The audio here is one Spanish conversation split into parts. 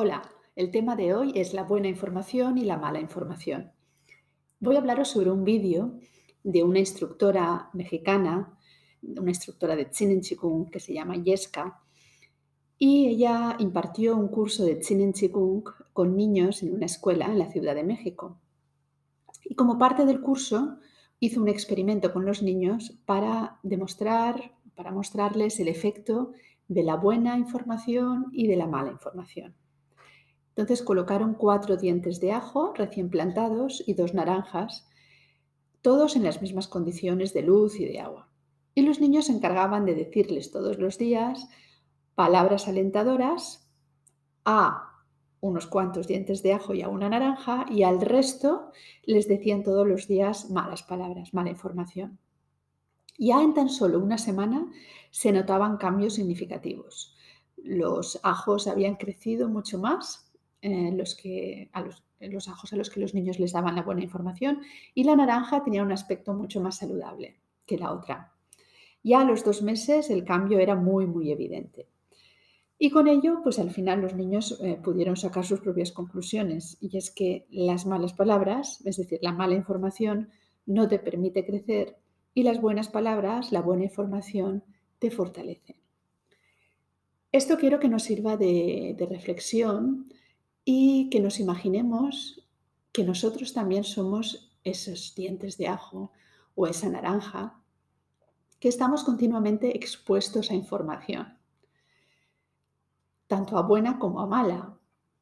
Hola, el tema de hoy es la buena información y la mala información. Voy a hablaros sobre un vídeo de una instructora mexicana, una instructora de Tsinen Chikung que se llama Yeska, y ella impartió un curso de Tsinen Chikung con niños en una escuela en la Ciudad de México. Y como parte del curso hizo un experimento con los niños para demostrar, para mostrarles el efecto de la buena información y de la mala información. Entonces colocaron cuatro dientes de ajo recién plantados y dos naranjas, todos en las mismas condiciones de luz y de agua. Y los niños se encargaban de decirles todos los días palabras alentadoras a unos cuantos dientes de ajo y a una naranja y al resto les decían todos los días malas palabras, mala información. Ya en tan solo una semana se notaban cambios significativos. Los ajos habían crecido mucho más eh, los, que, a los, los ajos a los que los niños les daban la buena información y la naranja tenía un aspecto mucho más saludable que la otra. Ya a los dos meses el cambio era muy, muy evidente. Y con ello, pues al final los niños eh, pudieron sacar sus propias conclusiones. Y es que las malas palabras, es decir, la mala información, no te permite crecer y las buenas palabras, la buena información, te fortalecen. Esto quiero que nos sirva de reflexión y que nos imaginemos que nosotros también somos esos dientes de ajo o esa naranja, que estamos continuamente expuestos a información, tanto a buena como a mala.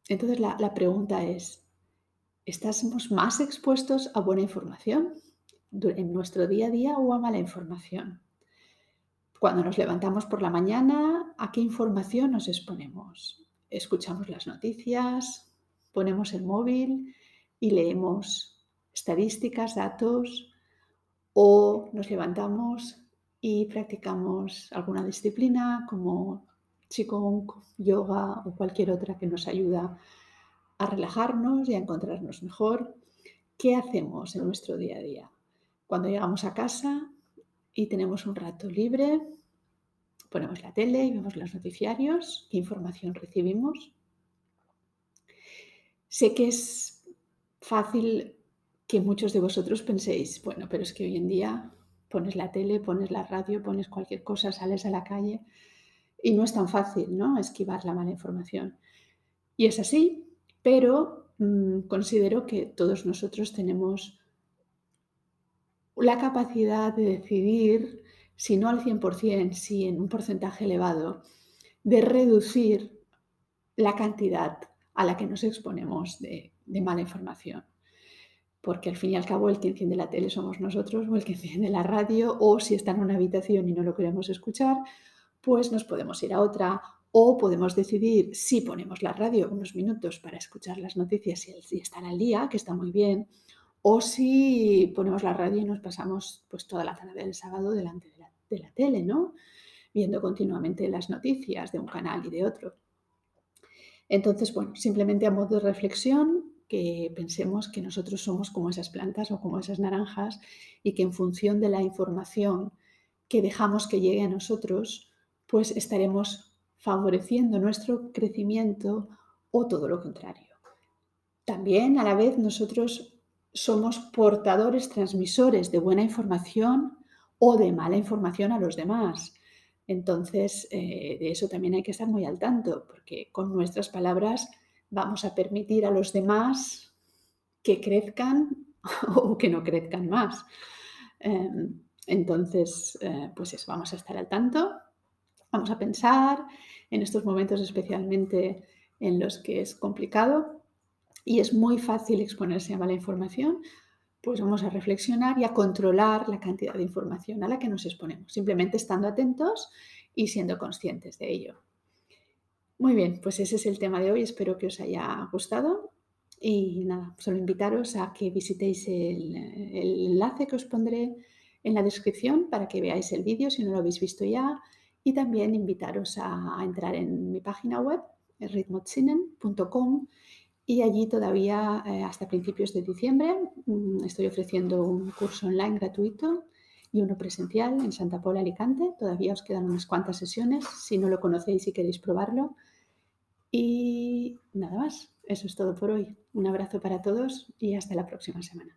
Entonces la, pregunta es, ¿estamos más expuestos a buena información en nuestro día a día o a mala información? Cuando nos levantamos por la mañana, ¿a qué información nos exponemos? Escuchamos las noticias, ponemos el móvil y leemos estadísticas, datos, o nos levantamos y practicamos alguna disciplina como Qigong, yoga o cualquier otra que nos ayuda a relajarnos y a encontrarnos mejor. ¿Qué hacemos en nuestro día a día? Cuando llegamos a casa y tenemos un rato libre, Ponemos la tele y vemos los noticiarios, qué información recibimos. Sé que es fácil que muchos de vosotros penséis, bueno, pero es que hoy en día pones la tele, pones la radio, pones cualquier cosa, sales a la calle y no es tan fácil, ¿no? Esquivar la mala información. Y es así, pero mm, considero que todos nosotros tenemos la capacidad de decidir si no al 100%, si en un porcentaje elevado, de reducir la cantidad a la que nos exponemos de, mala información. Porque al fin y al cabo el que enciende la tele somos nosotros o el que enciende la radio o si está en una habitación y no lo queremos escuchar, pues nos podemos ir a otra o podemos decidir si ponemos la radio unos minutos para escuchar las noticias y estar al día, que está muy bien, o si ponemos la radio y nos pasamos pues toda la tarde del sábado delante de de la tele, ¿no? Viendo continuamente las noticias de un canal y de otro. Entonces, bueno, simplemente a modo de reflexión, que pensemos que nosotros somos como esas plantas o como esas naranjas y que en función de la información que dejamos que llegue a nosotros, pues estaremos favoreciendo nuestro crecimiento o todo lo contrario. También a la vez nosotros somos portadores, transmisores de buena información o de mala información a los demás. Entonces, eh, de eso también hay que estar muy al tanto, porque con nuestras palabras vamos a permitir a los demás que crezcan o que no crezcan más. Em, entonces, eh, pues eso, vamos a estar al tanto, vamos a pensar en estos momentos especialmente en los que es complicado y es muy fácil exponerse a mala información, pues vamos a reflexionar y a controlar la cantidad de información a la que nos exponemos, simplemente estando atentos y siendo conscientes de ello. Muy bien, pues ese es el tema de hoy, espero que os haya gustado y nada, solo invitaros a que visitéis el, enlace que os pondré en la descripción para que veáis el vídeo si no lo habéis visto ya y también invitaros a, entrar en mi página web, ritmotsinen.com y allí todavía eh, hasta principios de diciembre mm, estoy ofreciendo un curso online gratuito y uno presencial en Santa Pola, Alicante. Todavía os quedan unas cuantas sesiones. Si no lo conocéis y queréis probarlo, Y nada más, eso es todo por hoy. Un abrazo para todos y hasta la próxima semana.